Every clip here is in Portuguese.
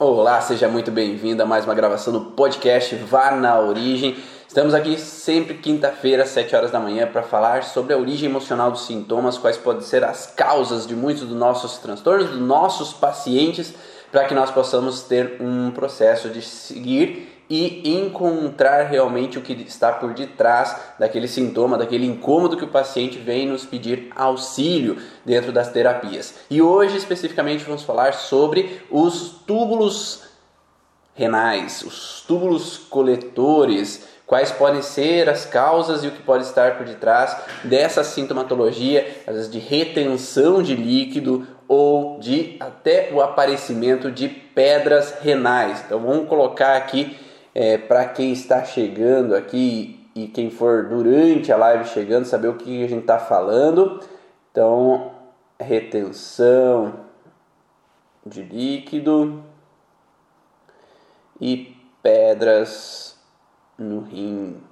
Olá, seja muito bem-vindo a mais uma gravação do podcast Vá na Origem. Estamos aqui sempre quinta-feira, às 7 horas da manhã, para falar sobre a origem emocional dos sintomas, quais podem ser as causas de muitos dos nossos transtornos, dos nossos pacientes, para que nós possamos ter um processo de seguir e encontrar realmente o que está por detrás daquele sintoma, daquele incômodo que o paciente vem nos pedir auxílio dentro das terapias. E hoje especificamente vamos falar sobre os túbulos renais, os túbulos coletores, quais podem ser as causas e o que pode estar por detrás dessa sintomatologia, às vezes de retenção de líquido ou de até o aparecimento de pedras renais. Então vamos colocar aqui é, para quem está chegando aqui e quem for durante a live chegando, saber o que a gente está falando. Então, retenção de líquido e pedras no rim.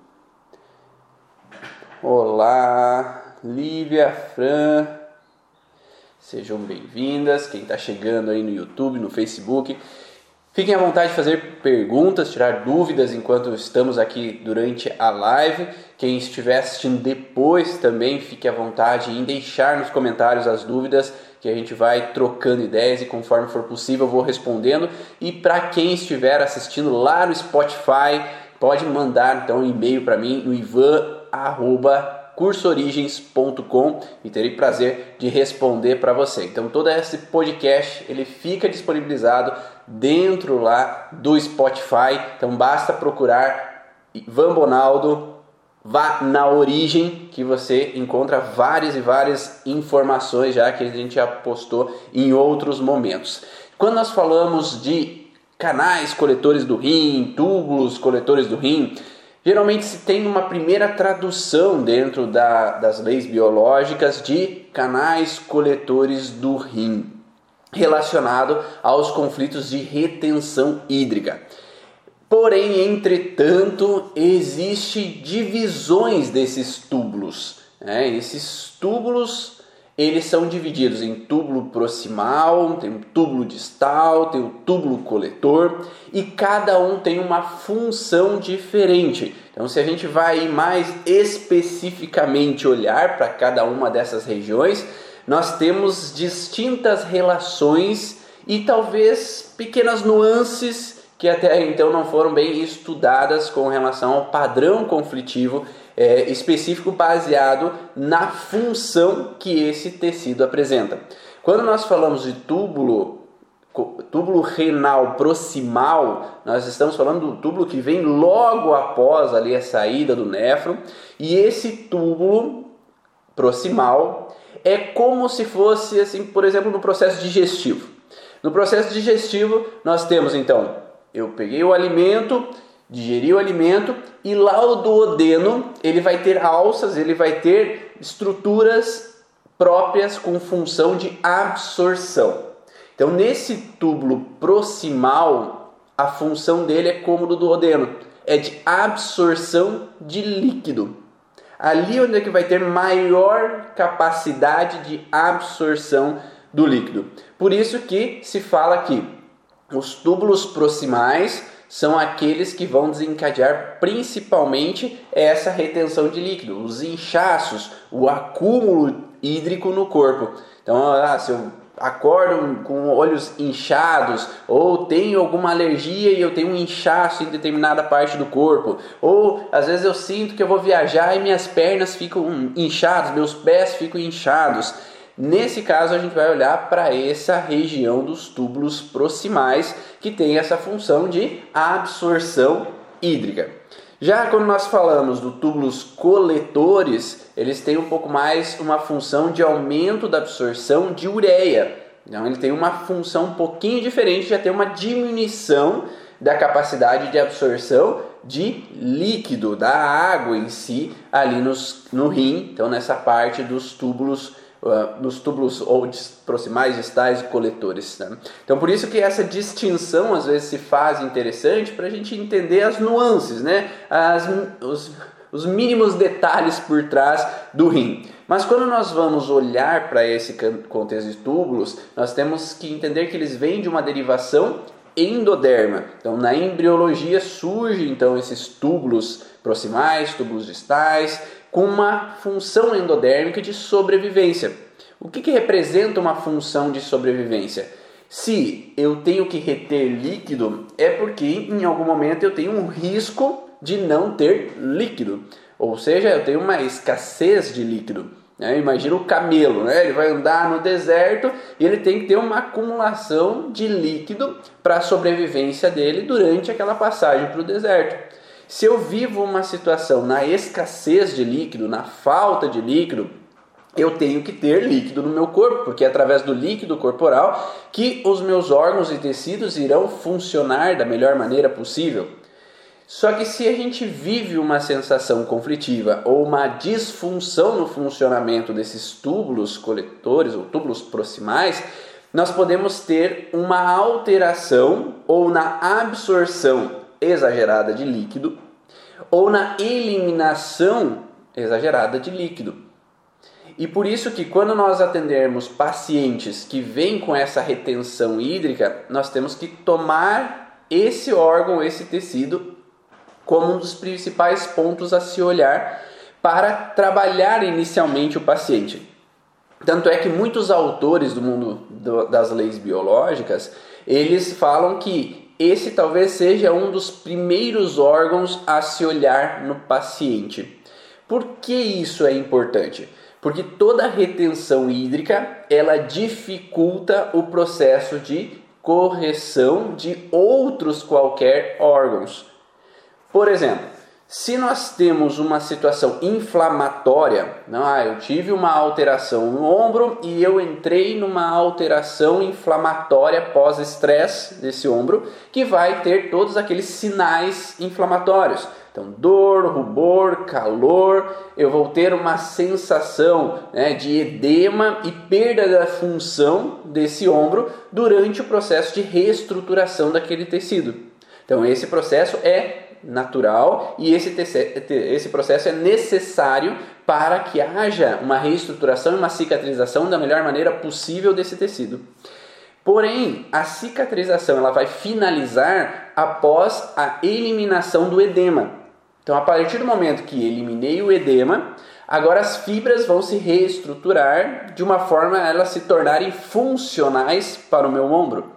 Olá, Lívia, Fran, sejam bem-vindas. Quem está chegando aí no YouTube, no Facebook, Fiquem à vontade de fazer perguntas, tirar dúvidas enquanto estamos aqui durante a live. Quem estiver assistindo depois também fique à vontade em deixar nos comentários as dúvidas que a gente vai trocando ideias e conforme for possível eu vou respondendo. E para quem estiver assistindo lá no Spotify, pode mandar então um e-mail para mim no ivan@ cursoorigens.com e terei prazer de responder para você. Então todo esse podcast ele fica disponibilizado dentro lá do Spotify. Então basta procurar Ivan Bonaldo Vá na origem que você encontra várias e várias informações já que a gente já postou em outros momentos. Quando nós falamos de canais coletores do rim, túbulos coletores do rim, Geralmente se tem uma primeira tradução dentro da, das leis biológicas de canais coletores do rim, relacionado aos conflitos de retenção hídrica. Porém, entretanto, existem divisões desses túbulos. Né? Esses túbulos eles são divididos em túbulo proximal, tem um túbulo distal, tem o túbulo coletor e cada um tem uma função diferente. Então, se a gente vai mais especificamente olhar para cada uma dessas regiões, nós temos distintas relações e talvez pequenas nuances que até então não foram bem estudadas com relação ao padrão conflitivo é, específico baseado na função que esse tecido apresenta. Quando nós falamos de túbulo, túbulo renal proximal, nós estamos falando do túbulo que vem logo após ali a saída do néfron, e esse túbulo proximal é como se fosse assim, por exemplo, no processo digestivo. No processo digestivo, nós temos então, eu peguei o alimento, digerir o alimento e lá o duodeno ele vai ter alças, ele vai ter estruturas próprias com função de absorção. Então nesse túbulo proximal a função dele é como do duodeno, é de absorção de líquido. Ali onde é que vai ter maior capacidade de absorção do líquido. Por isso que se fala que os túbulos proximais são aqueles que vão desencadear principalmente essa retenção de líquido, os inchaços, o acúmulo hídrico no corpo. Então, ah, se eu acordo com olhos inchados, ou tenho alguma alergia e eu tenho um inchaço em determinada parte do corpo, ou às vezes eu sinto que eu vou viajar e minhas pernas ficam inchadas, meus pés ficam inchados. Nesse caso, a gente vai olhar para essa região dos túbulos proximais que tem essa função de absorção hídrica. Já quando nós falamos do túbulos coletores, eles têm um pouco mais uma função de aumento da absorção de ureia. Então ele tem uma função um pouquinho diferente, já tem uma diminuição da capacidade de absorção de líquido, da água em si, ali nos, no rim, então nessa parte dos túbulos uh, nos túbulos ou proximais, distais e coletores. Né? Então, por isso que essa distinção às vezes se faz interessante para a gente entender as nuances, né? As, os, os mínimos detalhes por trás do rim. Mas quando nós vamos olhar para esse contexto de túbulos, nós temos que entender que eles vêm de uma derivação endoderma. Então, na embriologia surge então esses túbulos proximais, túbulos distais, com uma função endodérmica de sobrevivência. O que, que representa uma função de sobrevivência? Se eu tenho que reter líquido, é porque em algum momento eu tenho um risco de não ter líquido, ou seja, eu tenho uma escassez de líquido. Né? Imagina o camelo, né? ele vai andar no deserto e ele tem que ter uma acumulação de líquido para a sobrevivência dele durante aquela passagem para o deserto. Se eu vivo uma situação na escassez de líquido, na falta de líquido, eu tenho que ter líquido no meu corpo, porque é através do líquido corporal que os meus órgãos e tecidos irão funcionar da melhor maneira possível. Só que se a gente vive uma sensação conflitiva ou uma disfunção no funcionamento desses túbulos coletores ou túbulos proximais, nós podemos ter uma alteração ou na absorção exagerada de líquido ou na eliminação exagerada de líquido. E por isso que quando nós atendermos pacientes que vêm com essa retenção hídrica, nós temos que tomar esse órgão, esse tecido como um dos principais pontos a se olhar para trabalhar inicialmente o paciente. Tanto é que muitos autores do mundo das leis biológicas, eles falam que esse talvez seja um dos primeiros órgãos a se olhar no paciente. Por que isso é importante? Porque toda retenção hídrica, ela dificulta o processo de correção de outros qualquer órgãos. Por exemplo, se nós temos uma situação inflamatória, não, ah, eu tive uma alteração no ombro e eu entrei numa alteração inflamatória pós-estresse desse ombro, que vai ter todos aqueles sinais inflamatórios. Então, dor, rubor, calor, eu vou ter uma sensação né, de edema e perda da função desse ombro durante o processo de reestruturação daquele tecido. Então, esse processo é natural e esse, esse processo é necessário para que haja uma reestruturação e uma cicatrização da melhor maneira possível desse tecido. Porém, a cicatrização ela vai finalizar após a eliminação do edema. Então, a partir do momento que eliminei o edema, agora as fibras vão se reestruturar de uma forma a elas se tornarem funcionais para o meu ombro.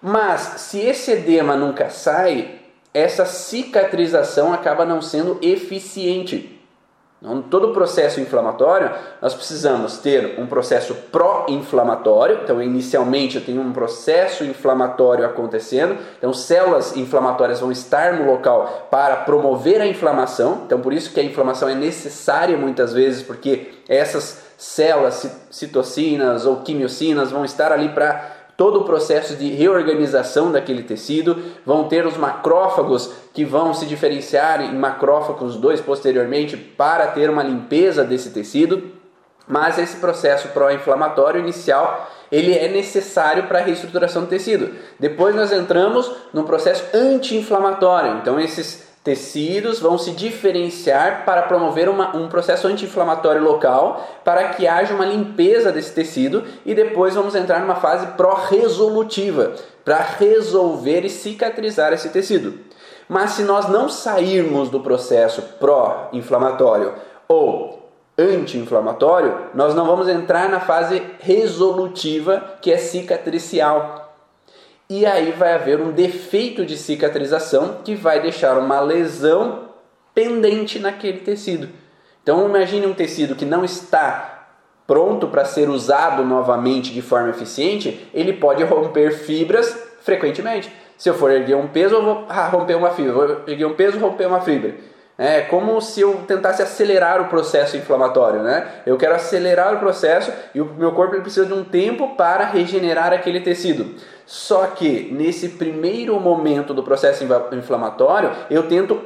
Mas se esse edema nunca sai, essa cicatrização acaba não sendo eficiente. Então, todo processo inflamatório, nós precisamos ter um processo pró-inflamatório. Então, inicialmente eu tenho um processo inflamatório acontecendo. Então, células inflamatórias vão estar no local para promover a inflamação. Então, por isso que a inflamação é necessária muitas vezes, porque essas células, citocinas ou quimiocinas, vão estar ali para todo o processo de reorganização daquele tecido, vão ter os macrófagos que vão se diferenciar em macrófagos 2 posteriormente para ter uma limpeza desse tecido, mas esse processo pró-inflamatório inicial ele é necessário para a reestruturação do tecido. Depois nós entramos no processo anti-inflamatório. Então esses tecidos vão se diferenciar para promover uma, um processo anti-inflamatório local para que haja uma limpeza desse tecido e depois vamos entrar numa fase pró-resolutiva para resolver e cicatrizar esse tecido. Mas se nós não sairmos do processo pró-inflamatório ou anti-inflamatório, nós não vamos entrar na fase resolutiva que é cicatricial. E aí vai haver um defeito de cicatrização que vai deixar uma lesão pendente naquele tecido. Então imagine um tecido que não está pronto para ser usado novamente de forma eficiente, ele pode romper fibras frequentemente. Se eu for erguer um peso, eu vou ah, romper uma fibra. Vou erguer um peso, romper uma fibra. É como se eu tentasse acelerar o processo inflamatório, né? Eu quero acelerar o processo e o meu corpo precisa de um tempo para regenerar aquele tecido. Só que nesse primeiro momento do processo inflamatório, eu tento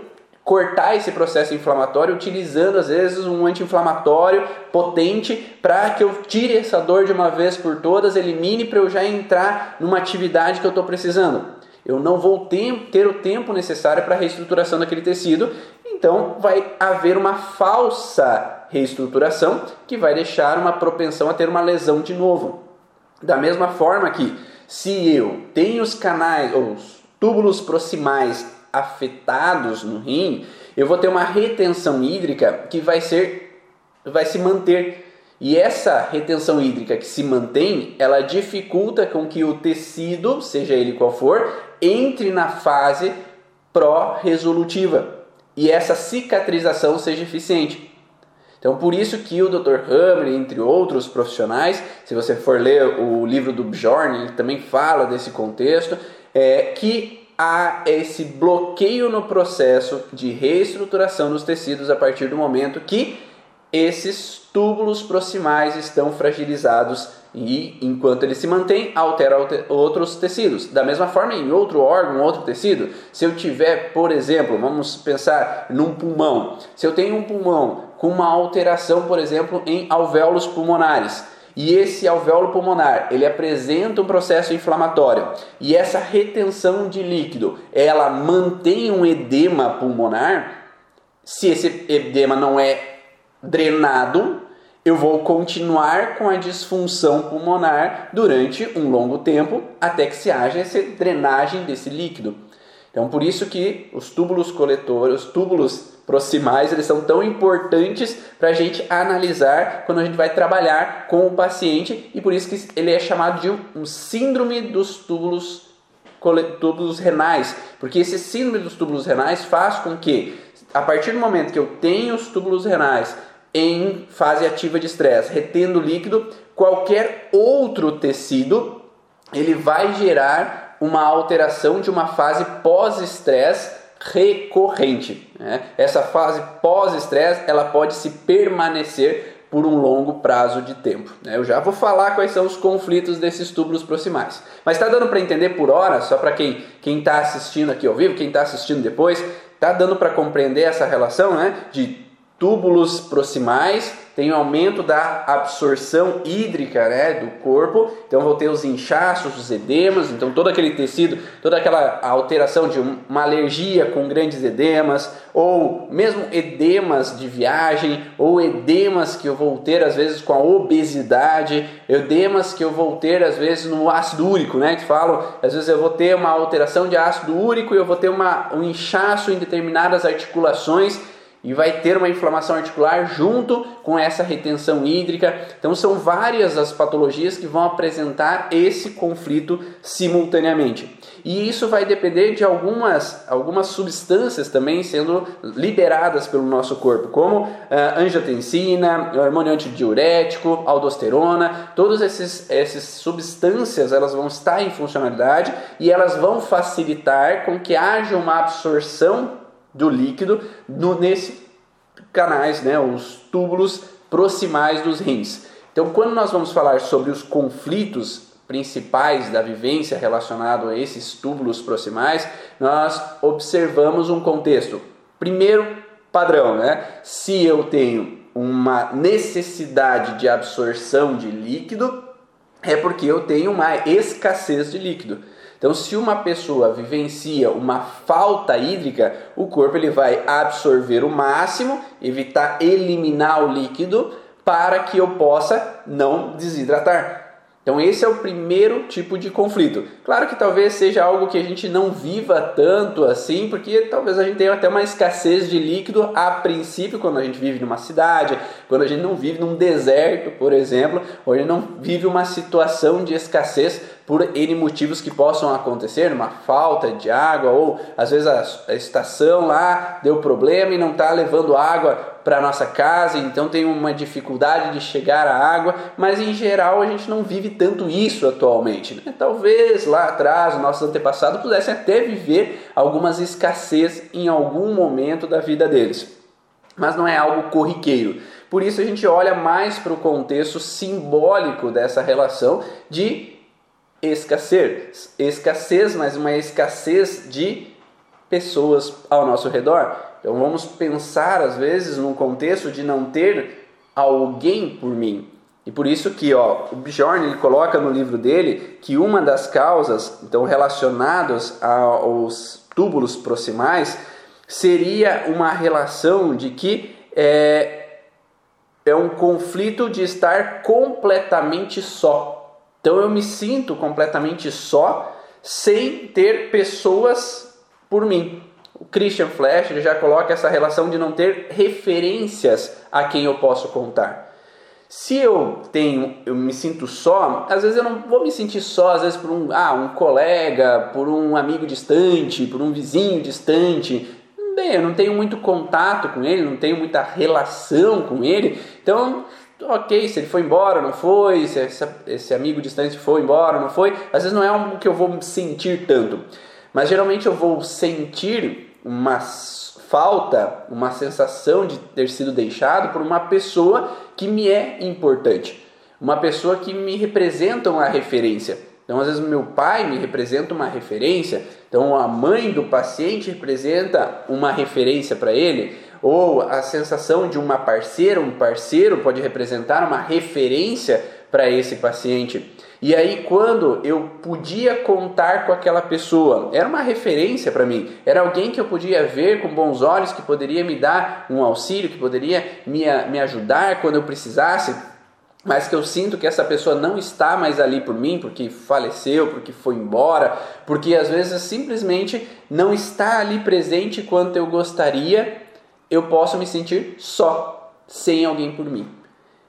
cortar esse processo inflamatório utilizando às vezes um anti-inflamatório potente para que eu tire essa dor de uma vez por todas, elimine para eu já entrar numa atividade que eu estou precisando. Eu não vou ter, ter o tempo necessário para a reestruturação daquele tecido então vai haver uma falsa reestruturação que vai deixar uma propensão a ter uma lesão de novo. Da mesma forma que Se eu tenho os canais, os túbulos proximais afetados no rim, eu vou ter uma retenção hídrica que vai ser vai se manter. E essa retenção hídrica que se mantém, ela dificulta com que o tecido, seja ele qual for, entre na fase pró-resolutiva e essa cicatrização seja eficiente. Então, por isso que o Dr. Hammer, entre outros profissionais, se você for ler o livro do Bjorn, ele também fala desse contexto, é, que há esse bloqueio no processo de reestruturação dos tecidos a partir do momento que esses túbulos proximais estão fragilizados e, enquanto ele se mantém, altera outros tecidos. Da mesma forma, em outro órgão, outro tecido, se eu tiver, por exemplo, vamos pensar num pulmão, se eu tenho um pulmão com uma alteração, por exemplo, em alvéolos pulmonares, e esse alvéolo pulmonar, ele apresenta um processo inflamatório. E essa retenção de líquido, ela mantém um edema pulmonar. Se esse edema não é drenado, eu vou continuar com a disfunção pulmonar durante um longo tempo até que se haja essa drenagem desse líquido. Então, por isso que os túbulos coletores, os túbulos proximais, eles são tão importantes para a gente analisar quando a gente vai trabalhar com o paciente e por isso que ele é chamado de um síndrome dos túbulos, túbulos renais, porque esse síndrome dos túbulos renais faz com que, a partir do momento que eu tenho os túbulos renais em fase ativa de estresse, retendo líquido, qualquer outro tecido ele vai gerar uma alteração de uma fase pós-estresse recorrente. Né? Essa fase pós-estresse ela pode se permanecer por um longo prazo de tempo. Né? Eu já vou falar quais são os conflitos desses túbulos proximais. Mas está dando para entender por hora, só para quem está assistindo aqui ao vivo, quem está assistindo depois, está dando para compreender essa relação né? de túbulos proximais, tem o aumento da absorção hídrica né, do corpo, então vou ter os inchaços, os edemas, então todo aquele tecido, toda aquela alteração de uma alergia com grandes edemas, ou mesmo edemas de viagem, ou edemas que eu vou ter às vezes com a obesidade, edemas que eu vou ter às vezes no ácido úrico, né, que falam, às vezes eu vou ter uma alteração de ácido úrico e eu vou ter uma, um inchaço em determinadas articulações, e vai ter uma inflamação articular junto com essa retenção hídrica. Então são várias as patologias que vão apresentar esse conflito simultaneamente. E isso vai depender de algumas, algumas substâncias também sendo liberadas pelo nosso corpo, como uh, angiotensina, hormônio antidiurético, aldosterona, todas essas, essas substâncias elas vão estar em funcionalidade e elas vão facilitar com que haja uma absorção do líquido no, nesse canais, né, os túbulos proximais dos rins. Então, quando nós vamos falar sobre os conflitos principais da vivência relacionado a esses túbulos proximais, nós observamos um contexto. Primeiro padrão, né? Se eu tenho uma necessidade de absorção de líquido, é porque eu tenho uma escassez de líquido. Então, se uma pessoa vivencia uma falta hídrica, o corpo ele vai absorver o máximo, evitar eliminar o líquido para que eu possa não desidratar. Então esse é o primeiro tipo de conflito. Claro que talvez seja algo que a gente não viva tanto assim, porque talvez a gente tenha até uma escassez de líquido a princípio quando a gente vive numa cidade, quando a gente não vive num deserto, por exemplo, ou a gente não vive uma situação de escassez por N motivos que possam acontecer, uma falta de água, ou às vezes a, estação lá deu problema e não está levando água para nossa casa, então tem uma dificuldade de chegar à água, mas em geral a gente não vive tanto isso atualmente. Né? Talvez lá atrás, nossos antepassados pudessem até viver algumas escassez em algum momento da vida deles, mas não é algo corriqueiro. Por isso a gente olha mais para o contexto simbólico dessa relação de escassez. Escassez, mas uma escassez de pessoas ao nosso redor. Então vamos pensar às vezes num contexto de não ter alguém por mim. E por isso que ó, o Bjorn ele coloca no livro dele que uma das causas então relacionadas aos túbulos proximais seria uma relação de que é, é um conflito de estar completamente só. Então eu me sinto completamente só, sem ter pessoas por mim. O Christian Flash já coloca essa relação de não ter referências a quem eu posso contar. Se eu tenho, eu me sinto só, às vezes eu não vou me sentir só, às vezes por um, ah, um colega, por um amigo distante, por um vizinho distante. Bem, eu não tenho muito contato com ele, não tenho muita relação com ele. Então, ok, se ele foi embora, não foi, se essa, esse amigo distante foi embora, não foi, às vezes não é algo que eu vou sentir tanto. Mas geralmente eu vou sentir uma falta, uma sensação de ter sido deixado por uma pessoa que me é importante, uma pessoa que me representa uma referência. Então, às vezes, meu pai me representa uma referência, então a mãe do paciente representa uma referência para ele, ou a sensação de uma parceira, um parceiro pode representar uma referência para esse paciente. E aí, quando eu podia contar com aquela pessoa, era uma referência para mim, era alguém que eu podia ver com bons olhos, que poderia me dar um auxílio, que poderia me, me ajudar quando eu precisasse, mas que eu sinto que essa pessoa não está mais ali por mim, porque faleceu, porque foi embora, porque às vezes simplesmente não está ali presente quanto eu gostaria, eu posso me sentir só, sem alguém por mim.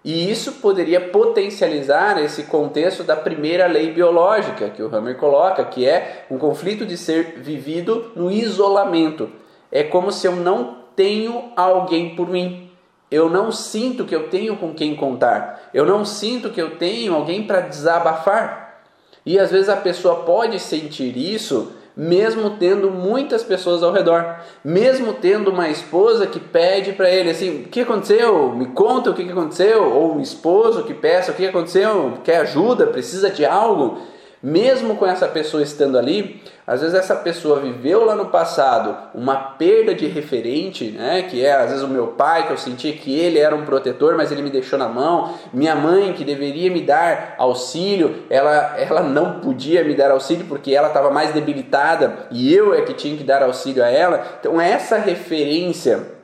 E isso poderia potencializar esse contexto da primeira lei biológica que o Hammer coloca, que é um conflito de ser vivido no isolamento. É como se eu não tenho alguém por mim. Eu não sinto que eu tenho com quem contar. Eu não sinto que eu tenho alguém para desabafar. E às vezes a pessoa pode sentir isso mesmo tendo muitas pessoas ao redor, mesmo tendo uma esposa que pede para ele assim: o que aconteceu? Me conta o que aconteceu, ou um esposo que peça o que aconteceu, quer ajuda, precisa de algo mesmo com essa pessoa estando ali, às vezes essa pessoa viveu lá no passado uma perda de referente, né, que é às vezes o meu pai, que eu senti que ele era um protetor, mas ele me deixou na mão, minha mãe, que deveria me dar auxílio, ela, ela não podia me dar auxílio porque ela estava mais debilitada e eu é que tinha que dar auxílio a ela. Então, essa referência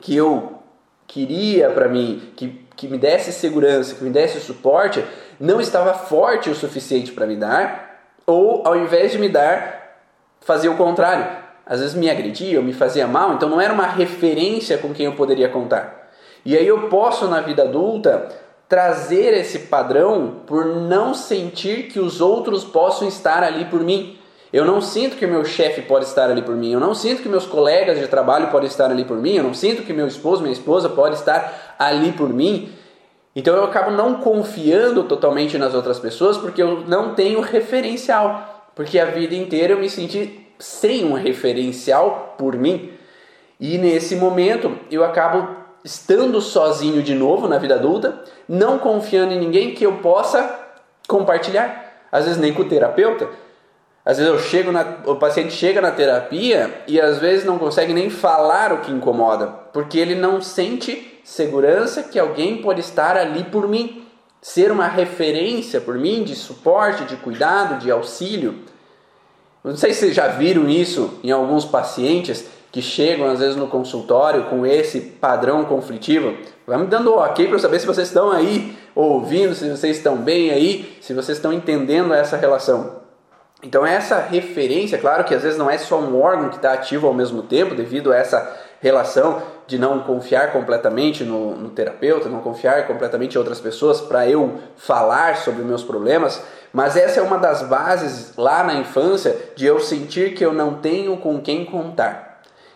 que eu queria para mim, que, que me desse segurança, que me desse suporte, não estava forte o suficiente para me dar, ou ao invés de me dar, fazia o contrário. Às vezes me agredia ou me fazia mal, então não era uma referência com quem eu poderia contar. E aí eu posso na vida adulta trazer esse padrão por não sentir que os outros possam estar ali por mim. Eu não sinto que meu chefe pode estar ali por mim, eu não sinto que meus colegas de trabalho podem estar ali por mim, eu não sinto que meu esposo, minha esposa pode estar ali por mim. Então eu acabo não confiando totalmente nas outras pessoas porque eu não tenho referencial. Porque a vida inteira eu me senti sem um referencial por mim. E nesse momento eu acabo estando sozinho de novo na vida adulta, não confiando em ninguém que eu possa compartilhar. Às vezes nem com o terapeuta. Às vezes eu chego na, o paciente chega na terapia e às vezes não consegue nem falar o que incomoda, porque ele não sente segurança que alguém pode estar ali por mim, ser uma referência por mim de suporte, de cuidado, de auxílio. Não sei se vocês já viram isso em alguns pacientes que chegam às vezes no consultório com esse padrão conflitivo. Vai me dando ok para saber se vocês estão aí ouvindo, se vocês estão bem aí, se vocês estão entendendo essa relação. Então essa referência, claro que às vezes não é só um órgão que está ativo ao mesmo tempo devido a essa relação de não confiar completamente no, no terapeuta, não confiar completamente em outras pessoas para eu falar sobre meus problemas, mas essa é uma das bases lá na infância de eu sentir que eu não tenho com quem contar.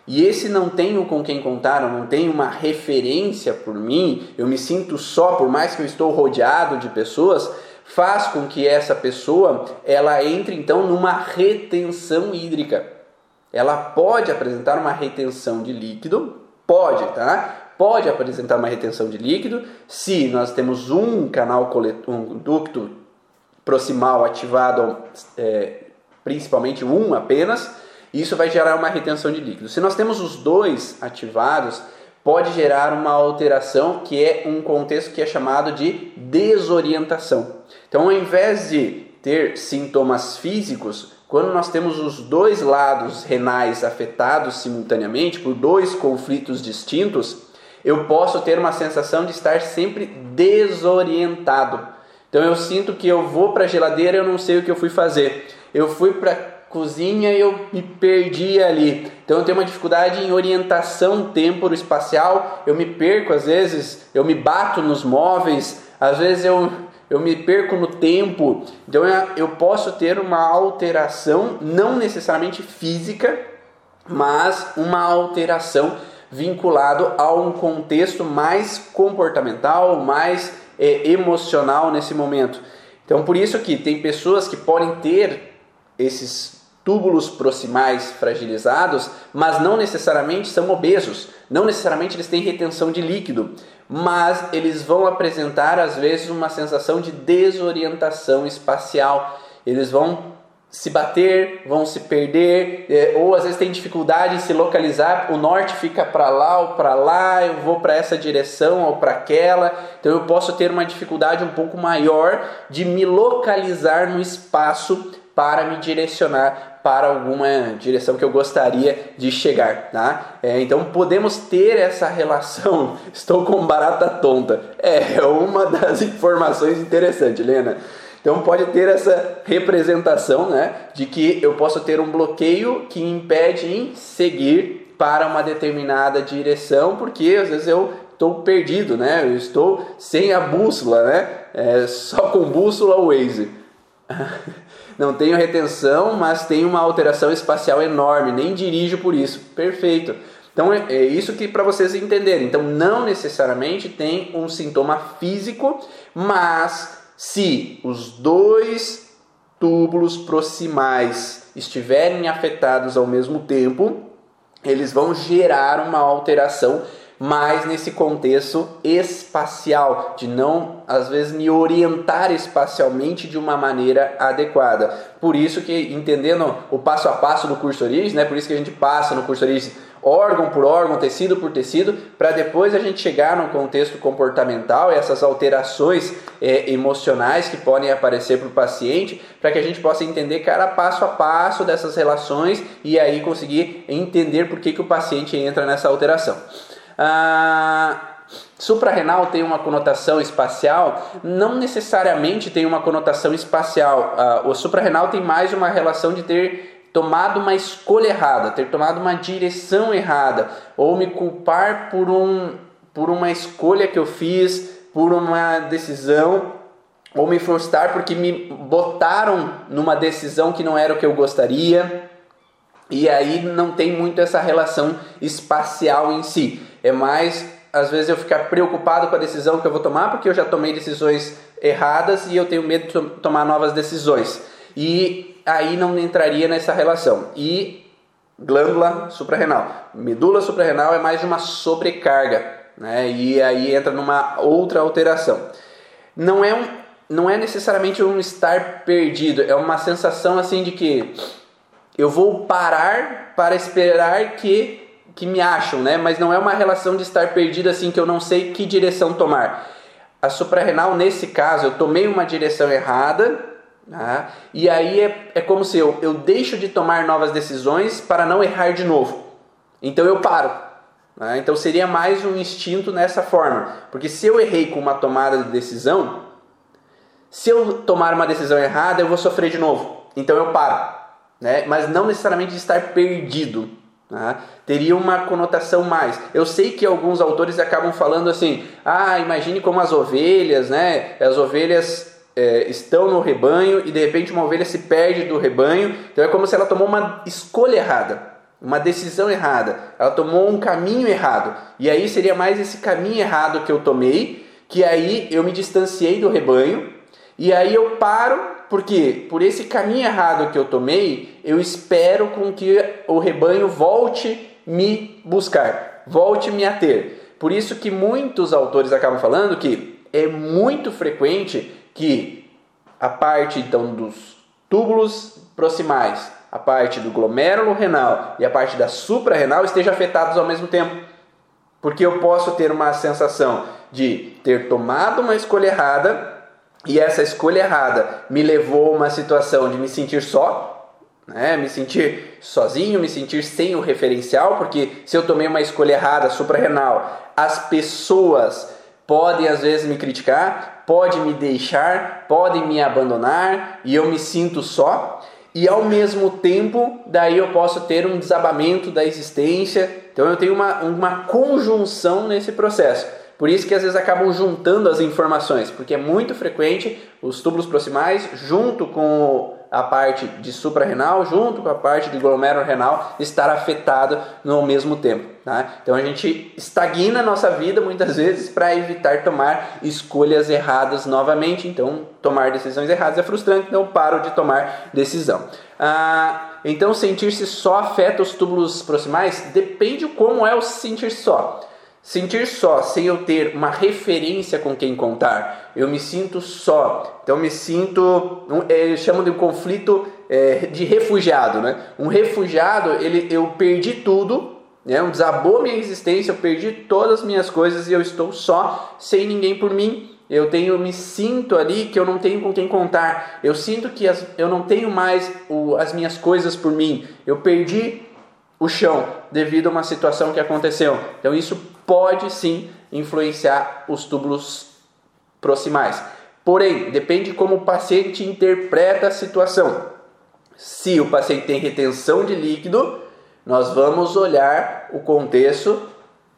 E esse não tenho com quem contar, eu não tenho uma referência por mim, eu me sinto só, por mais que eu estou rodeado de pessoas, faz com que essa pessoa ela entre então numa retenção hídrica ela pode apresentar uma retenção de líquido, pode, tá? Pode apresentar uma retenção de líquido se nós temos um canal coletor, um ducto proximal ativado, é, principalmente um apenas, isso vai gerar uma retenção de líquido. Se nós temos os dois ativados, pode gerar uma alteração que é um contexto que é chamado de desorientação. Então, ao invés de ter sintomas físicos, quando nós temos os dois lados renais afetados simultaneamente por dois conflitos distintos, eu posso ter uma sensação de estar sempre desorientado. Então eu sinto que eu vou para a geladeira e eu não sei o que eu fui fazer. Eu fui para cozinha e eu me perdi ali. Então eu tenho uma dificuldade em orientação temporo-espacial, eu me perco às vezes, eu me bato nos móveis, às vezes eu, eu me perco no tempo. Então eu posso ter uma alteração, não necessariamente física, mas uma alteração vinculado a um contexto mais comportamental, mais é, emocional nesse momento. Então por isso que tem pessoas que podem ter esses túbulos proximais fragilizados, mas não necessariamente são obesos, não necessariamente eles têm retenção de líquido, mas eles vão apresentar às vezes uma sensação de desorientação espacial. Eles vão se bater, vão se perder, é, ou às vezes tem dificuldade em se localizar, o norte fica para lá ou para lá, eu vou para essa direção ou para aquela, então eu posso ter uma dificuldade um pouco maior de me localizar no espaço para me direcionar para alguma direção que eu gostaria de chegar, tá? É, então podemos ter essa relação. Estou com barata tonta. É uma das informações interessantes, Helena. Então pode ter essa representação, né, de que eu posso ter um bloqueio que impede em seguir para uma determinada direção, porque às vezes eu estou perdido, né? Eu estou sem a bússola, né? É, só com bússola ou Waze. não tenho retenção, mas tenho uma alteração espacial enorme, nem dirijo por isso. Perfeito. Então é, é isso que para vocês entenderem. Então não necessariamente tem um sintoma físico, mas se os dois túbulos proximais estiverem afetados ao mesmo tempo, eles vão gerar uma alteração mas nesse contexto espacial, de não às vezes me orientar espacialmente de uma maneira adequada. Por isso que entendendo o passo a passo do curso Origens, né, por isso que a gente passa no curso Origens órgão por órgão, tecido por tecido, para depois a gente chegar no contexto comportamental essas alterações é, emocionais que podem aparecer para o paciente, para que a gente possa entender cada passo a passo dessas relações e aí conseguir entender por que, que o paciente entra nessa alteração. Ah, suprarrenal tem uma conotação espacial? Não necessariamente tem uma conotação espacial. Ah, o suprarrenal tem mais uma relação de ter tomado uma escolha errada, ter tomado uma direção errada, ou me culpar por, um, por uma escolha que eu fiz, por uma decisão, ou me frustrar porque me botaram numa decisão que não era o que eu gostaria. E aí não tem muito essa relação espacial em si. É mais, às vezes, eu ficar preocupado com a decisão que eu vou tomar, porque eu já tomei decisões erradas e eu tenho medo de tomar novas decisões. E aí não entraria nessa relação. E glândula suprarrenal. Medula suprarrenal é mais uma sobrecarga, né? E aí entra numa outra alteração. Não é um, não é necessariamente um estar perdido, é uma sensação assim de que eu vou parar para esperar que que me acham, né? Mas não é uma relação de estar perdido assim que eu não sei que direção tomar. A suprarrenal, nesse caso, eu tomei uma direção errada, né? e aí é, é como se eu, eu deixo de tomar novas decisões para não errar de novo. Então eu paro. Né? Então seria mais um instinto nessa forma. Porque se eu errei com uma tomada de decisão, se eu tomar uma decisão errada, eu vou sofrer de novo. Então eu paro. Né? Mas não necessariamente de estar perdido. Né? Teria uma conotação mais. Eu sei que alguns autores acabam falando assim: ah, imagine como as ovelhas, né? As ovelhas é, estão no rebanho e de repente uma ovelha se perde do rebanho. Então é como se ela tomou uma escolha errada, uma decisão errada. Ela tomou um caminho errado. E aí seria mais esse caminho errado que eu tomei, que aí eu me distanciei do rebanho. E aí eu paro porque por esse caminho errado que eu tomei, eu espero com que o rebanho volte me buscar, volte me a ter. Por isso que muitos autores acabam falando que é muito frequente que a parte então dos túbulos proximais, a parte do glomérulo renal e a parte da suprarrenal estejam afetados ao mesmo tempo. Porque eu posso ter uma sensação de ter tomado uma escolha errada e essa escolha errada me levou a uma situação de me sentir só, né? me sentir sozinho, me sentir sem o referencial, porque se eu tomei uma escolha errada suprarrenal, as pessoas podem às vezes me criticar, pode me deixar, podem me abandonar e eu me sinto só. E ao mesmo tempo, daí eu posso ter um desabamento da existência. Então eu tenho uma, uma conjunção nesse processo. Por isso que às vezes acabam juntando as informações, porque é muito frequente os túbulos proximais junto com a parte de suprarrenal, junto com a parte de glomerulorenal estar afetado no mesmo tempo. Tá? Então a gente estagna a nossa vida muitas vezes para evitar tomar escolhas erradas novamente. Então tomar decisões erradas é frustrante, então paro de tomar decisão. Ah, então sentir-se só afeta os túbulos proximais? Depende como é o sentir só. Sentir só, sem eu ter uma referência com quem contar, eu me sinto só. Então, me sinto, eles chamam de um conflito é, de refugiado, né? Um refugiado, ele, eu perdi tudo, né? Um desabou minha existência, eu perdi todas as minhas coisas e eu estou só, sem ninguém por mim. Eu tenho, me sinto ali que eu não tenho com quem contar. Eu sinto que as, eu não tenho mais o, as minhas coisas por mim. Eu perdi o chão devido a uma situação que aconteceu. Então isso pode sim influenciar os túbulos proximais. Porém, depende como o paciente interpreta a situação. Se o paciente tem retenção de líquido, nós vamos olhar o contexto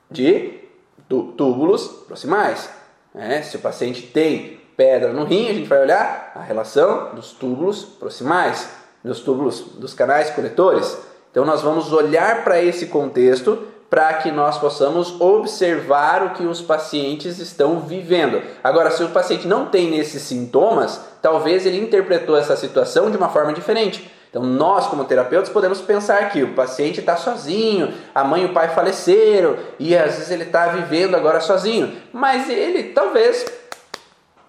de túbulos proximais. É, se o paciente tem pedra no rim, a gente vai olhar a relação dos túbulos proximais, dos túbulos dos canais coletores. Então nós vamos olhar para esse contexto para que nós possamos observar o que os pacientes estão vivendo. Agora, se o paciente não tem nesses sintomas, talvez ele interpretou essa situação de uma forma diferente. Então, nós, como terapeutas, podemos pensar que o paciente está sozinho, a mãe e o pai faleceram e às vezes ele está vivendo agora sozinho, mas ele talvez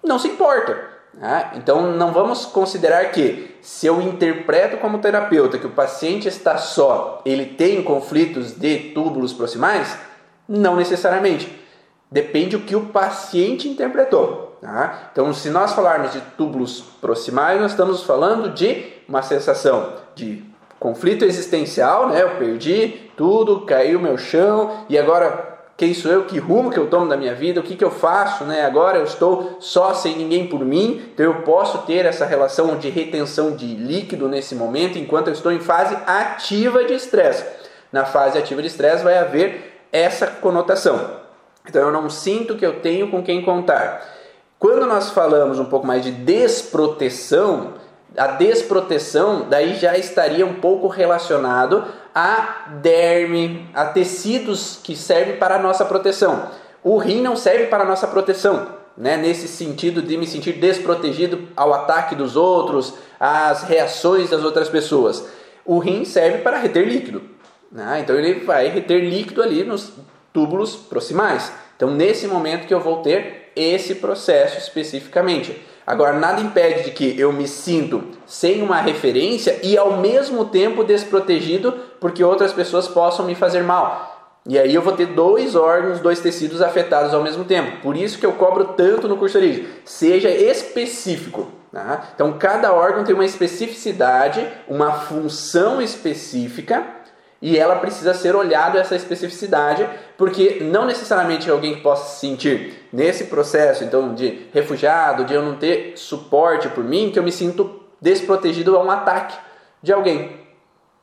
não se importa. Né? Então não vamos considerar que se eu interpreto como terapeuta que o paciente está só, ele tem conflitos de túbulos proximais? Não necessariamente. Depende do que o paciente interpretou. Tá? Então, se nós falarmos de túbulos proximais, nós estamos falando de uma sensação de conflito existencial, né? Eu perdi tudo, caiu meu chão e agora quem sou eu, que rumo que eu tomo da minha vida, o que, que eu faço, né? Agora eu estou só sem ninguém por mim, então eu posso ter essa relação de retenção de líquido nesse momento, enquanto eu estou em fase ativa de estresse. Na fase ativa de estresse vai haver essa conotação. Então eu não sinto que eu tenho com quem contar. Quando nós falamos um pouco mais de desproteção, a desproteção daí já estaria um pouco relacionado a derme, a tecidos que servem para a nossa proteção. O rim não serve para a nossa proteção, né? nesse sentido de me sentir desprotegido ao ataque dos outros, às reações das outras pessoas. O rim serve para reter líquido. Né? Então ele vai reter líquido ali nos túbulos proximais. Então nesse momento que eu vou ter esse processo especificamente. Agora, nada impede de que eu me sinto sem uma referência e ao mesmo tempo desprotegido porque outras pessoas possam me fazer mal. E aí eu vou ter dois órgãos, dois tecidos afetados ao mesmo tempo. Por isso que eu cobro tanto no curso origem. Seja específico. Tá? Então, cada órgão tem uma especificidade, uma função específica e ela precisa ser olhada essa especificidade, porque não necessariamente alguém que possa se sentir nesse processo, então de refugiado, de eu não ter suporte por mim, que eu me sinto desprotegido a um ataque de alguém.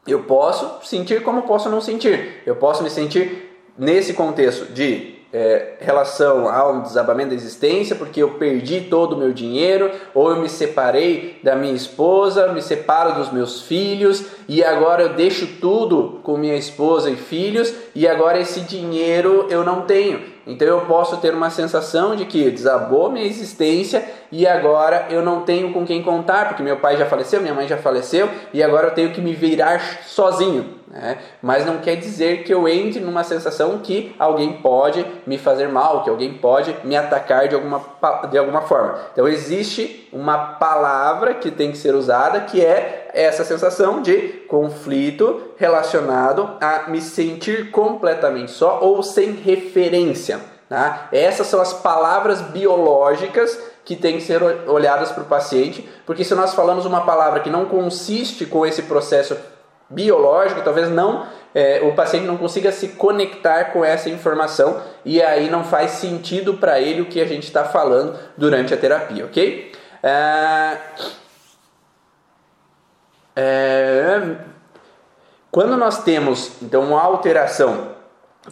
Eu posso sentir como posso não sentir. Eu posso me sentir nesse contexto de é, relação ao desabamento da existência, porque eu perdi todo o meu dinheiro, ou eu me separei da minha esposa, me separo dos meus filhos, e agora eu deixo tudo com minha esposa e filhos, e agora esse dinheiro eu não tenho. Então eu posso ter uma sensação de que desabou minha existência e agora eu não tenho com quem contar, porque meu pai já faleceu, minha mãe já faleceu e agora eu tenho que me virar sozinho. Né? Mas não quer dizer que eu entre numa sensação que alguém pode me fazer mal, que alguém pode me atacar de alguma, de alguma forma. Então existe uma palavra que tem que ser usada que é essa sensação de conflito relacionado a me sentir completamente só ou sem referência. Tá? Essas são as palavras biológicas que têm que ser olhadas para o paciente, porque se nós falamos uma palavra que não consiste com esse processo biológico, talvez não é, o paciente não consiga se conectar com essa informação e aí não faz sentido para ele o que a gente está falando durante a terapia, ok? É, é, quando nós temos então uma alteração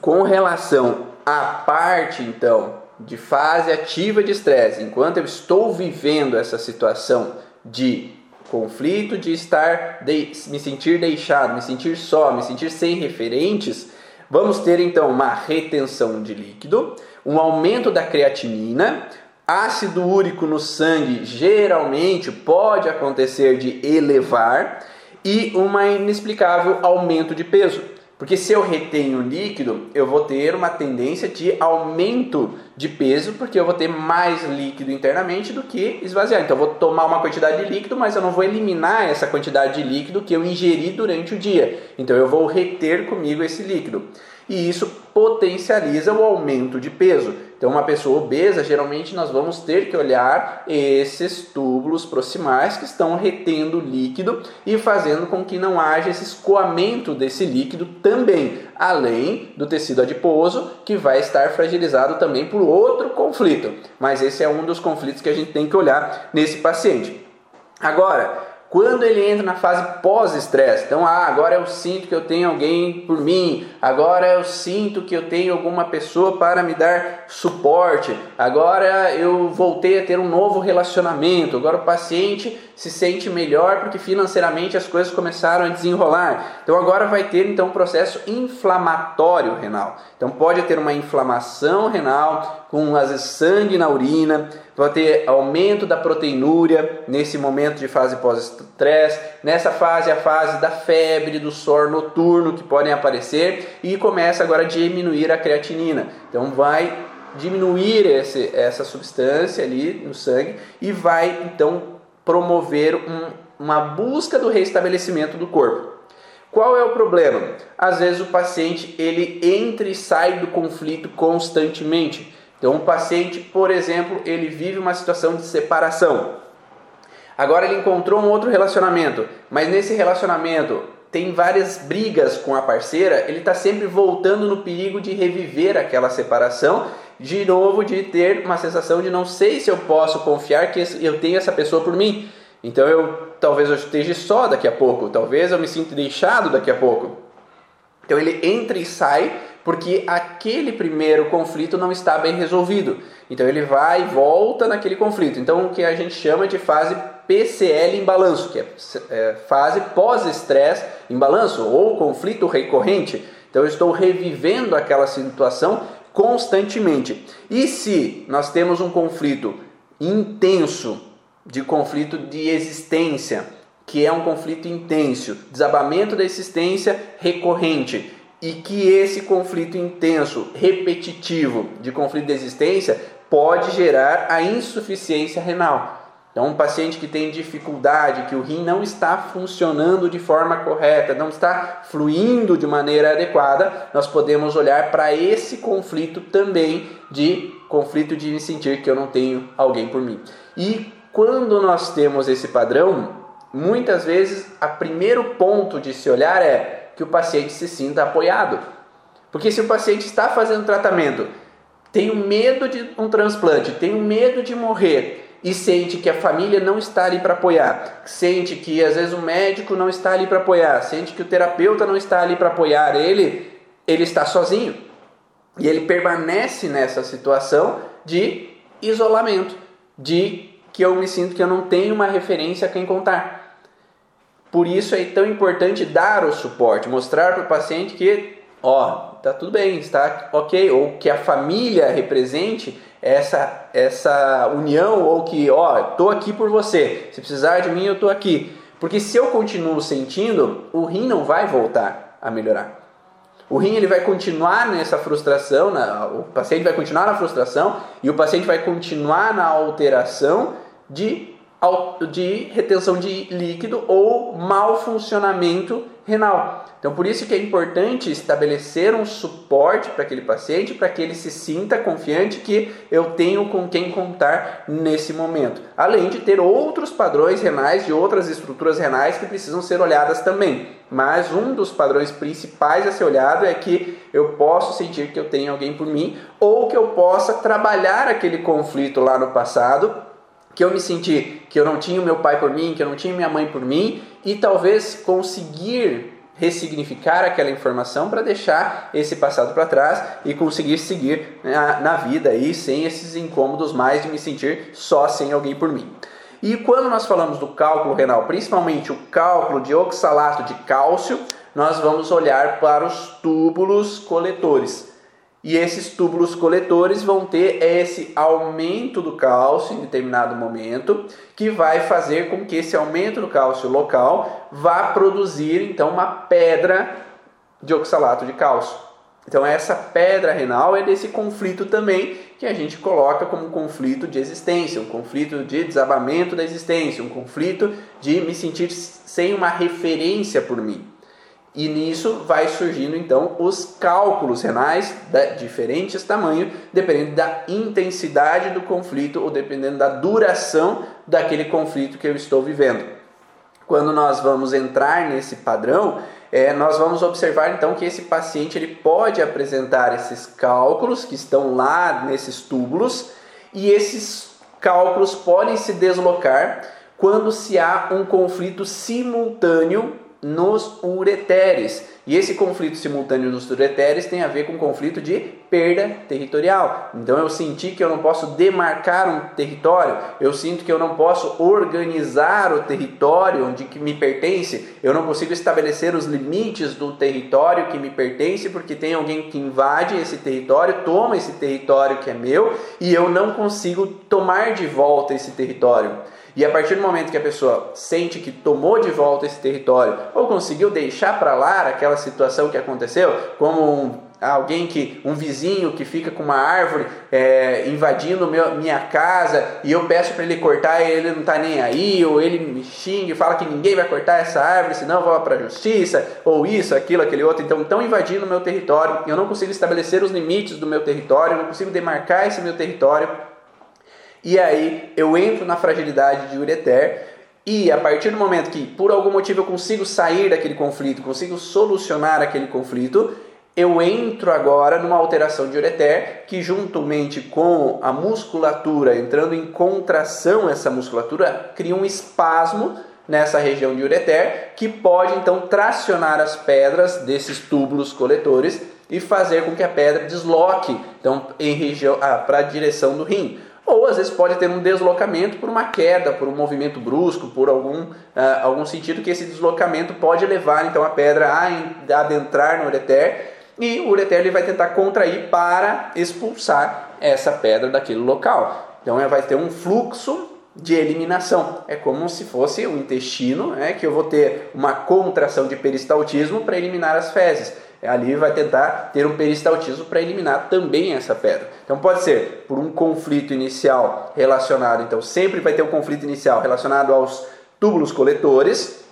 com relação à parte então de fase ativa de estresse, enquanto eu estou vivendo essa situação de conflito, de estar de, me sentir deixado, me sentir só, me sentir sem referentes, vamos ter então uma retenção de líquido, um aumento da creatinina, ácido úrico no sangue geralmente pode acontecer de elevar e um inexplicável aumento de peso. Porque se eu retenho líquido, eu vou ter uma tendência de aumento de peso, porque eu vou ter mais líquido internamente do que esvaziar. Então eu vou tomar uma quantidade de líquido, mas eu não vou eliminar essa quantidade de líquido que eu ingeri durante o dia. Então eu vou reter comigo esse líquido e isso potencializa o aumento de peso. Então, uma pessoa obesa, geralmente nós vamos ter que olhar esses túbulos proximais que estão retendo líquido e fazendo com que não haja esse escoamento desse líquido também, além do tecido adiposo, que vai estar fragilizado também por outro conflito. Mas esse é um dos conflitos que a gente tem que olhar nesse paciente. Agora, quando ele entra na fase pós-estresse, então, ah, agora eu sinto que eu tenho alguém por mim, agora eu sinto que eu tenho alguma pessoa para me dar suporte, agora eu voltei a ter um novo relacionamento, agora o paciente se sente melhor porque financeiramente as coisas começaram a desenrolar. Então agora vai ter então um processo inflamatório renal. Então pode ter uma inflamação renal com vezes sangue na urina, vai ter aumento da proteinúria nesse momento de fase pós-estresse. Nessa fase a fase da febre, do suor noturno que podem aparecer e começa agora a diminuir a creatinina. Então vai diminuir esse, essa substância ali no sangue e vai então promover um, uma busca do restabelecimento do corpo. Qual é o problema? Às vezes o paciente ele entra e sai do conflito constantemente. Então, o paciente, por exemplo, ele vive uma situação de separação. Agora ele encontrou um outro relacionamento, mas nesse relacionamento tem várias brigas com a parceira, ele está sempre voltando no perigo de reviver aquela separação, de novo de ter uma sensação de não sei se eu posso confiar que eu tenho essa pessoa por mim. Então eu talvez eu esteja só daqui a pouco, talvez eu me sinta deixado daqui a pouco. Então ele entra e sai porque aquele primeiro conflito não está bem resolvido. Então ele vai e volta naquele conflito. Então o que a gente chama de fase PCL em balanço, que é, é fase pós-estresse em balanço ou conflito recorrente. Então eu estou revivendo aquela situação constantemente. E se nós temos um conflito intenso de conflito de existência, que é um conflito intenso, desabamento da existência recorrente, e que esse conflito intenso, repetitivo de conflito de existência pode gerar a insuficiência renal. Então, um paciente que tem dificuldade, que o rim não está funcionando de forma correta, não está fluindo de maneira adequada, nós podemos olhar para esse conflito também de conflito de sentir que eu não tenho alguém por mim. E quando nós temos esse padrão, muitas vezes o primeiro ponto de se olhar é que o paciente se sinta apoiado. Porque se o paciente está fazendo tratamento, tem medo de um transplante, tem medo de morrer e sente que a família não está ali para apoiar, sente que às vezes o médico não está ali para apoiar, sente que o terapeuta não está ali para apoiar ele, ele está sozinho. E ele permanece nessa situação de isolamento, de que eu me sinto que eu não tenho uma referência a quem contar. Por isso é tão importante dar o suporte, mostrar para o paciente que, ó, tá tudo bem, está ok, ou que a família represente essa essa união ou que, ó, tô aqui por você. Se precisar de mim, eu tô aqui. Porque se eu continuo sentindo, o rim não vai voltar a melhorar. O rim ele vai continuar nessa frustração, na, o paciente vai continuar na frustração e o paciente vai continuar na alteração de, de retenção de líquido ou mau funcionamento renal. Então, por isso que é importante estabelecer um suporte para aquele paciente, para que ele se sinta confiante que eu tenho com quem contar nesse momento. Além de ter outros padrões renais de outras estruturas renais que precisam ser olhadas também. mas um dos padrões principais a ser olhado é que eu posso sentir que eu tenho alguém por mim ou que eu possa trabalhar aquele conflito lá no passado que eu me senti que eu não tinha meu pai por mim, que eu não tinha minha mãe por mim e talvez conseguir ressignificar aquela informação para deixar esse passado para trás e conseguir seguir na, na vida aí sem esses incômodos mais de me sentir só sem alguém por mim. E quando nós falamos do cálculo renal, principalmente o cálculo de oxalato de cálcio, nós vamos olhar para os túbulos coletores. E esses túbulos coletores vão ter esse aumento do cálcio em determinado momento, que vai fazer com que esse aumento do cálcio local vá produzir então uma pedra de oxalato de cálcio. Então essa pedra renal é desse conflito também que a gente coloca como um conflito de existência, um conflito de desabamento da existência, um conflito de me sentir sem uma referência por mim. E nisso vai surgindo então os cálculos renais de diferentes tamanhos, dependendo da intensidade do conflito ou dependendo da duração daquele conflito que eu estou vivendo. Quando nós vamos entrar nesse padrão, é, nós vamos observar então que esse paciente ele pode apresentar esses cálculos que estão lá nesses túbulos e esses cálculos podem se deslocar quando se há um conflito simultâneo nos ureteres. E esse conflito simultâneo nos ureteres tem a ver com conflito de perda territorial. Então eu senti que eu não posso demarcar um território, eu sinto que eu não posso organizar o território onde que me pertence, eu não consigo estabelecer os limites do território que me pertence porque tem alguém que invade esse território, toma esse território que é meu e eu não consigo tomar de volta esse território. E a partir do momento que a pessoa sente que tomou de volta esse território ou conseguiu deixar para lá aquela situação que aconteceu, como um, alguém que um vizinho que fica com uma árvore é, invadindo meu, minha casa e eu peço para ele cortar e ele não está nem aí, ou ele me xinga e fala que ninguém vai cortar essa árvore, senão eu vou para a justiça, ou isso, aquilo, aquele outro. Então estão invadindo o meu território, eu não consigo estabelecer os limites do meu território, eu não consigo demarcar esse meu território e aí eu entro na fragilidade de ureter e a partir do momento que por algum motivo eu consigo sair daquele conflito, consigo solucionar aquele conflito, eu entro agora numa alteração de ureter que juntamente com a musculatura entrando em contração essa musculatura cria um espasmo nessa região de ureter que pode então tracionar as pedras desses túbulos coletores e fazer com que a pedra desloque então em região ah, para a direção do rim ou às vezes pode ter um deslocamento por uma queda, por um movimento brusco, por algum, uh, algum sentido que esse deslocamento pode levar então a pedra a adentrar no ureter e o ureter ele vai tentar contrair para expulsar essa pedra daquele local. Então vai ter um fluxo de eliminação. É como se fosse o intestino, né, que eu vou ter uma contração de peristaltismo para eliminar as fezes. É, ali vai tentar ter um peristaltismo para eliminar também essa pedra. Então pode ser por um conflito inicial relacionado, então sempre vai ter um conflito inicial relacionado aos túbulos coletores,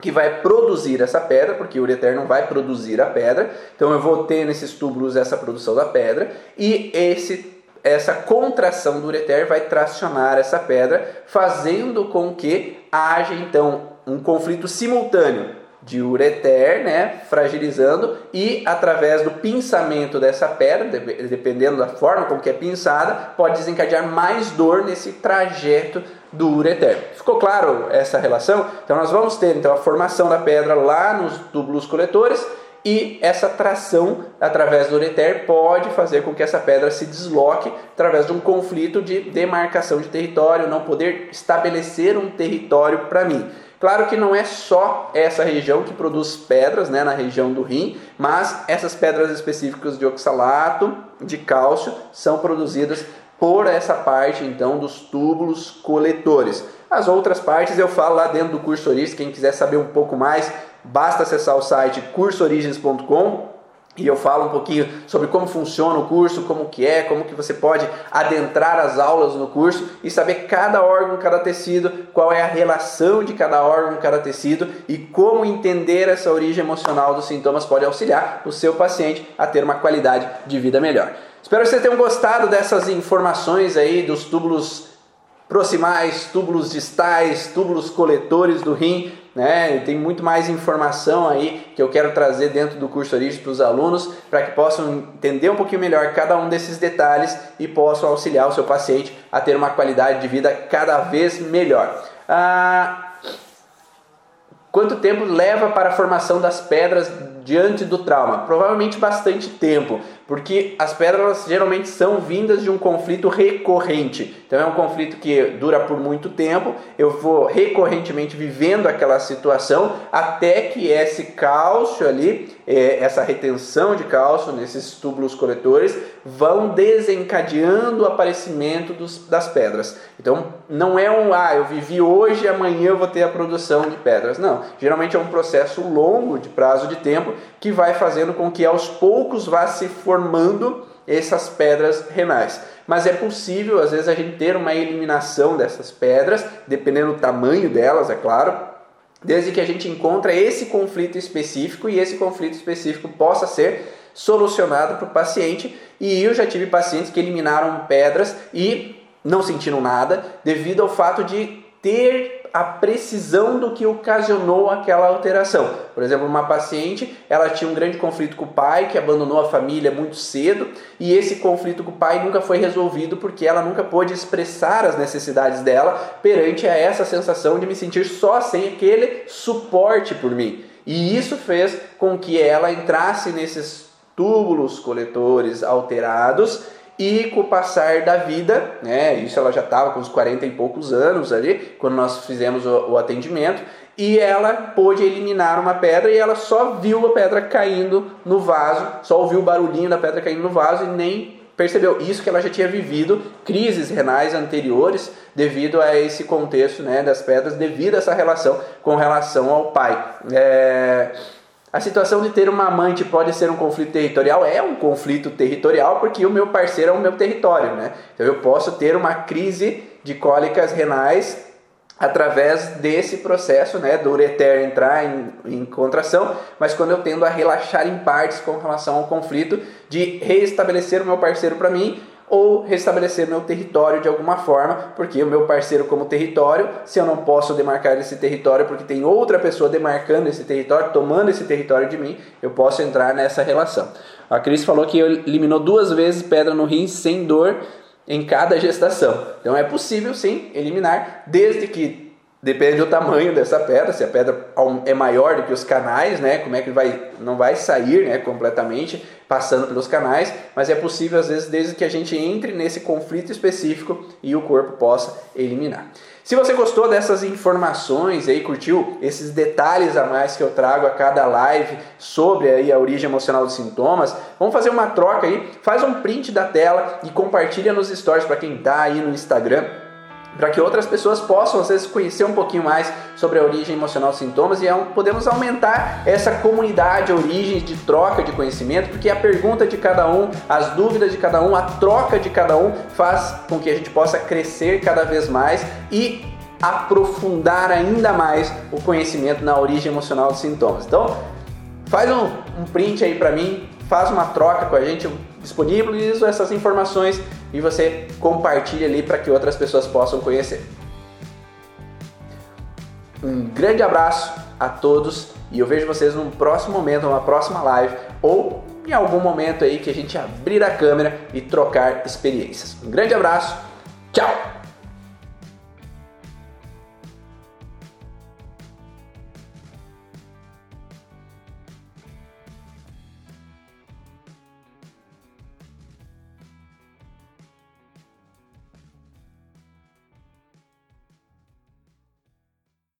que vai produzir essa pedra, porque o ureter não vai produzir a pedra. Então eu vou ter nesses túbulos essa produção da pedra e esse essa contração do ureter vai tracionar essa pedra, fazendo com que haja então um conflito simultâneo de ureter, né, fragilizando e através do pinçamento dessa pedra, dependendo da forma como que é pinçada, pode desencadear mais dor nesse trajeto do ureter. Ficou claro essa relação? Então nós vamos ter então a formação da pedra lá nos túbulos coletores e essa tração através do ureter pode fazer com que essa pedra se desloque através de um conflito de demarcação de território, não poder estabelecer um território para mim. Claro que não é só essa região que produz pedras, né, na região do rim, mas essas pedras específicas de oxalato, de cálcio, são produzidas por essa parte então dos túbulos coletores. As outras partes eu falo lá dentro do curso Origens, quem quiser saber um pouco mais, basta acessar o site cursoorigens.com e eu falo um pouquinho sobre como funciona o curso, como que é, como que você pode adentrar as aulas no curso e saber cada órgão, cada tecido, qual é a relação de cada órgão, cada tecido e como entender essa origem emocional dos sintomas pode auxiliar o seu paciente a ter uma qualidade de vida melhor. Espero que vocês tenham gostado dessas informações aí dos túbulos proximais, túbulos distais, túbulos coletores do rim né? Tem muito mais informação aí que eu quero trazer dentro do curso Origem para os alunos, para que possam entender um pouquinho melhor cada um desses detalhes e possam auxiliar o seu paciente a ter uma qualidade de vida cada vez melhor. Ah, quanto tempo leva para a formação das pedras diante do trauma? Provavelmente bastante tempo, porque as pedras geralmente são vindas de um conflito recorrente. Então é um conflito que dura por muito tempo, eu vou recorrentemente vivendo aquela situação até que esse cálcio ali, é, essa retenção de cálcio nesses túbulos coletores, vão desencadeando o aparecimento dos, das pedras. Então não é um, ah, eu vivi hoje, amanhã eu vou ter a produção de pedras. Não, geralmente é um processo longo de prazo de tempo que vai fazendo com que aos poucos vá se formando essas pedras renais. Mas é possível, às vezes, a gente ter uma eliminação dessas pedras, dependendo do tamanho delas, é claro, desde que a gente encontre esse conflito específico e esse conflito específico possa ser solucionado para o paciente. E eu já tive pacientes que eliminaram pedras e não sentiram nada devido ao fato de ter a precisão do que ocasionou aquela alteração. Por exemplo, uma paciente, ela tinha um grande conflito com o pai, que abandonou a família muito cedo, e esse conflito com o pai nunca foi resolvido porque ela nunca pôde expressar as necessidades dela perante a essa sensação de me sentir só sem aquele suporte por mim. E isso fez com que ela entrasse nesses túbulos coletores alterados e com o passar da vida, né, isso ela já estava com uns 40 e poucos anos ali, quando nós fizemos o, o, atendimento, e ela pôde eliminar uma pedra e ela só viu a pedra caindo no vaso, só ouviu o barulhinho da pedra caindo no vaso e nem percebeu. Isso que ela já tinha vivido crises renais anteriores devido a esse contexto né, das pedras, devido a essa relação com relação ao pai. É... A situação de ter uma amante pode ser um conflito territorial? É um conflito territorial porque o meu parceiro é o meu território, né? Então eu posso ter uma crise de cólicas renais através desse processo, né, do ureter entrar em, em, contração, mas quando eu tendo a relaxar em partes com relação ao conflito de reestabelecer o meu parceiro para mim, ou restabelecer meu território de alguma forma, porque o meu parceiro como território, se eu não posso demarcar esse território porque tem outra pessoa demarcando esse território, tomando esse território de mim, eu posso entrar nessa relação. A Cris falou que eliminou duas vezes pedra no rim sem dor em cada gestação. Então é possível sim eliminar, desde que Depende do tamanho dessa pedra, se a pedra é maior do que os canais, né, como é que vai, não vai sair né, completamente passando pelos canais, mas é possível às vezes desde que a gente entre nesse conflito específico e o corpo possa eliminar. Se você gostou dessas informações aí, curtiu esses detalhes a mais que eu trago a cada live sobre aí a origem emocional dos sintomas, vamos fazer uma troca aí, faz um print da tela e compartilha nos stories para quem está aí no Instagram para que outras pessoas possam às vezes conhecer um pouquinho mais sobre a origem emocional dos sintomas e é podemos aumentar essa comunidade origens de troca de conhecimento, porque a pergunta de cada um, as dúvidas de cada um, a troca de cada um faz com que a gente possa crescer cada vez mais e aprofundar ainda mais o conhecimento na origem emocional dos sintomas. Então, faz um, um print aí para mim, faz uma troca com a gente, eu disponibilizo essas informações e você compartilha ali para que outras pessoas possam conhecer. Um grande abraço a todos e eu vejo vocês num próximo momento, numa próxima live ou em algum momento aí que a gente abrir a câmera e trocar experiências. Um grande abraço, tchau!